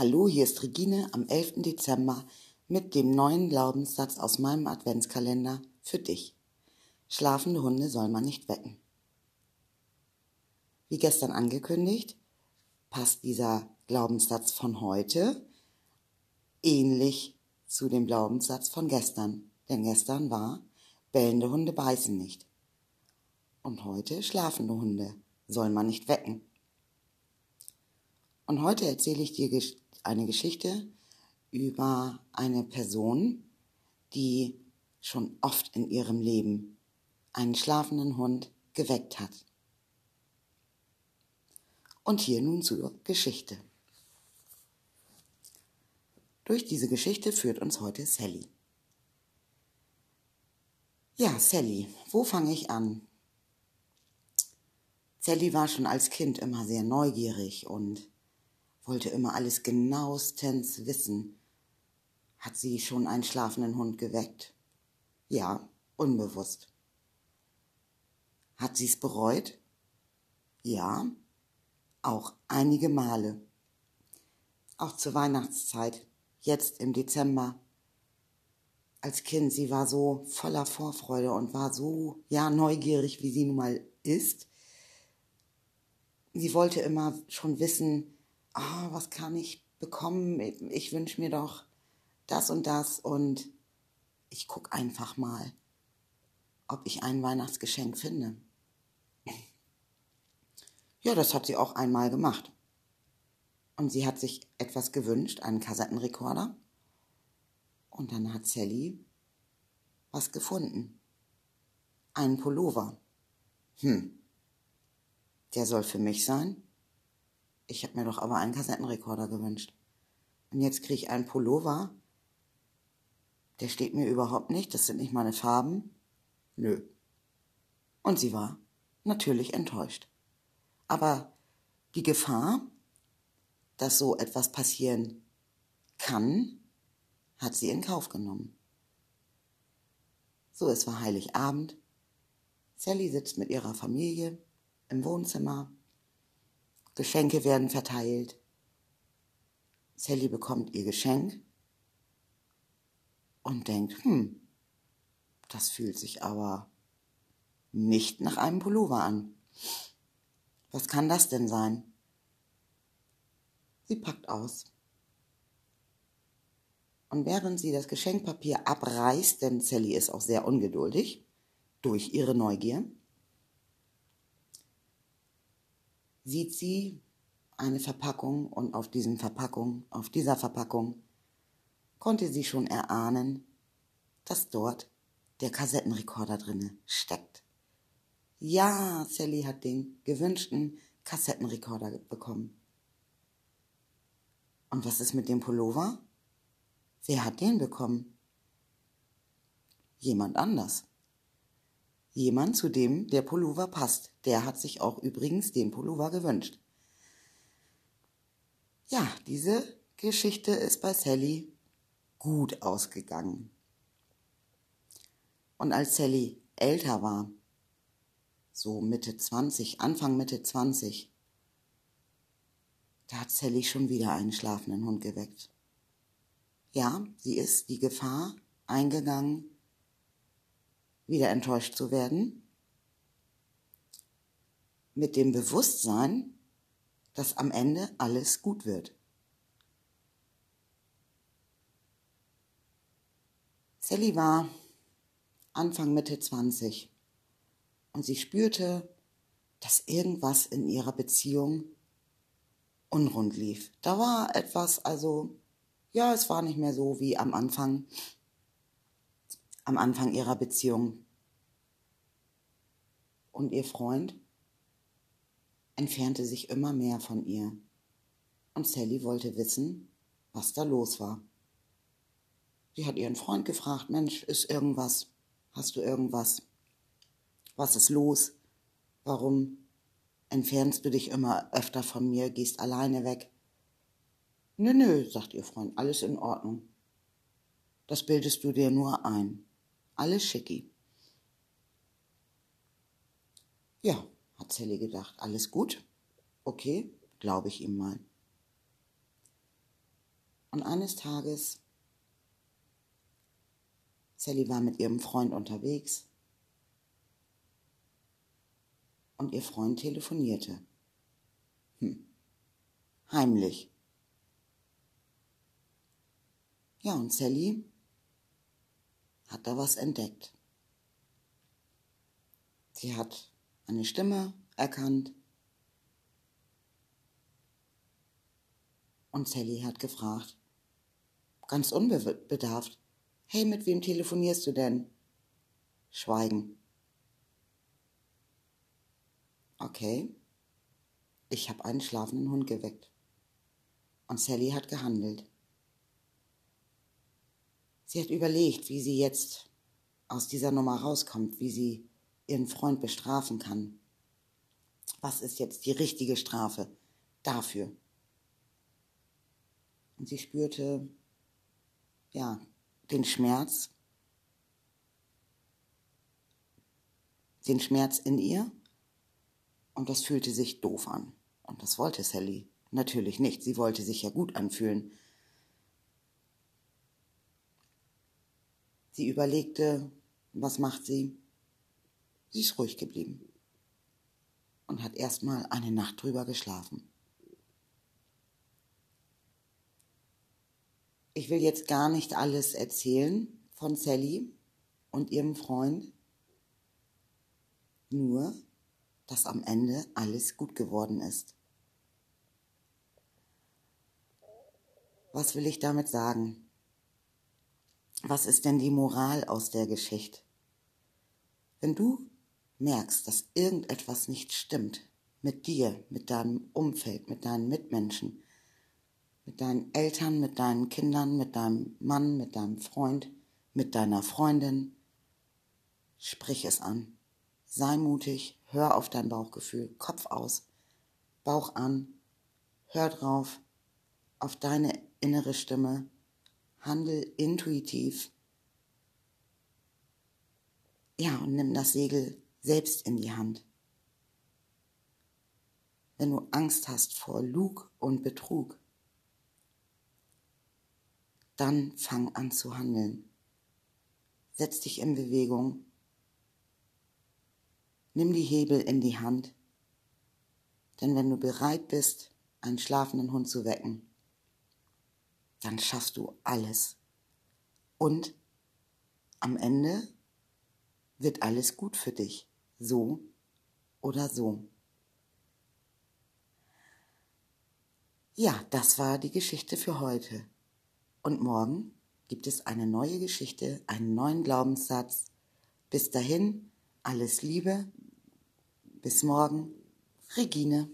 Hallo, hier ist Regine am 11. Dezember mit dem neuen Glaubenssatz aus meinem Adventskalender für dich. Schlafende Hunde soll man nicht wecken. Wie gestern angekündigt, passt dieser Glaubenssatz von heute ähnlich zu dem Glaubenssatz von gestern. Denn gestern war, bellende Hunde beißen nicht. Und heute schlafende Hunde soll man nicht wecken. Und heute erzähle ich dir eine Geschichte über eine Person, die schon oft in ihrem Leben einen schlafenden Hund geweckt hat. Und hier nun zur Geschichte. Durch diese Geschichte führt uns heute Sally. Ja, Sally, wo fange ich an? Sally war schon als Kind immer sehr neugierig und wollte immer alles genauestens wissen. Hat sie schon einen schlafenden Hund geweckt? Ja, unbewusst. Hat sie es bereut? Ja, auch einige Male. Auch zur Weihnachtszeit, jetzt im Dezember. Als Kind, sie war so voller Vorfreude und war so, ja, neugierig, wie sie nun mal ist. Sie wollte immer schon wissen, ah, was kann ich bekommen? Ich wünsche mir doch das und das und ich guck einfach mal, ob ich ein Weihnachtsgeschenk finde. Ja, das hat sie auch einmal gemacht. Und sie hat sich etwas gewünscht, einen Kassettenrekorder. Und dann hat Sally was gefunden. Einen Pullover. Hm. Der soll für mich sein? Ich habe mir doch aber einen Kassettenrekorder gewünscht. Und jetzt kriege ich einen Pullover. Der steht mir überhaupt nicht. Das sind nicht meine Farben. Nö. Und sie war natürlich enttäuscht. Aber die Gefahr, dass so etwas passieren kann, hat sie in Kauf genommen. So, es war Heiligabend. Sally sitzt mit ihrer Familie im Wohnzimmer Geschenke werden verteilt. Sally bekommt ihr Geschenk und denkt, hm, das fühlt sich aber nicht nach einem Pullover an. Was kann das denn sein? Sie packt aus. Und während sie das Geschenkpapier abreißt, denn Sally ist auch sehr ungeduldig durch ihre Neugier, sieht sie eine Verpackung und auf diesen Verpackung, auf dieser Verpackung konnte sie schon erahnen, dass dort der Kassettenrekorder drinne steckt. Ja, Sally hat den gewünschten Kassettenrekorder bekommen. Und was ist mit dem Pullover? Wer hat den bekommen? Jemand anders. Jemand, zu dem der Pullover passt. Der hat sich auch übrigens den Pullover gewünscht. Ja, diese Geschichte ist bei Sally gut ausgegangen. Und als Sally älter war, so Mitte 20, Anfang Mitte 20, da hat Sally schon wieder einen schlafenden Hund geweckt. Ja, sie ist die Gefahr eingegangen, wieder enttäuscht zu werden, mit dem Bewusstsein, dass am Ende alles gut wird. Sally war Anfang Mitte 20 und sie spürte, dass irgendwas in ihrer Beziehung unrund lief. Da war etwas, also ja, es war nicht mehr so wie am Anfang am Anfang ihrer Beziehung. Und ihr Freund entfernte sich immer mehr von ihr. Und Sally wollte wissen, was da los war. Sie hat ihren Freund gefragt, Mensch, ist irgendwas? Hast du irgendwas? Was ist los? Warum entfernst du dich immer öfter von mir, gehst alleine weg? Nö, nö, sagt ihr Freund, alles in Ordnung. Das bildest du dir nur ein. Alles schicki. Ja, hat Sally gedacht, alles gut? Okay, glaube ich ihm mal. Und eines Tages, Sally war mit ihrem Freund unterwegs und ihr Freund telefonierte. Hm. Heimlich. Ja, und Sally hat da was entdeckt. Sie hat eine Stimme erkannt und Sally hat gefragt, ganz unbedarft, hey, mit wem telefonierst du denn? Schweigen. Okay, ich habe einen schlafenden Hund geweckt. Und Sally hat gehandelt. Sie hat überlegt, wie sie jetzt aus dieser Nummer rauskommt, wie sie ihren Freund bestrafen kann. Was ist jetzt die richtige Strafe dafür? Und sie spürte, ja, den Schmerz, den Schmerz in ihr. Und das fühlte sich doof an. Und das wollte Sally natürlich nicht. Sie wollte sich ja gut anfühlen. Sie überlegte, was macht sie? Sie ist ruhig geblieben und hat erstmal eine Nacht drüber geschlafen. Ich will jetzt gar nicht alles erzählen von Sally und ihrem Freund, nur, dass am Ende alles gut geworden ist. Was will ich damit sagen? Was ist denn die Moral aus der Geschichte? Wenn du merkst, dass irgendetwas nicht stimmt mit dir, mit deinem Umfeld, mit deinen Mitmenschen, mit deinen Eltern, mit deinen Kindern, mit deinem Mann, mit deinem Freund, mit deiner Freundin, sprich es an. Sei mutig, hör auf dein Bauchgefühl, Kopf aus, Bauch an, hör drauf, auf deine innere Stimme, handel intuitiv. Ja, und nimm das Segel selbst in die Hand. Wenn du Angst hast vor Lug und Betrug, dann fang an zu handeln. Setz dich in Bewegung. Nimm die Hebel in die Hand. Denn wenn du bereit bist, einen schlafenden Hund zu wecken, dann schaffst du alles. Und am Ende wird alles gut für dich, so oder so. Ja, das war die Geschichte für heute. Und morgen gibt es eine neue Geschichte, einen neuen Glaubenssatz. Bis dahin, alles Liebe. Bis morgen, Regine.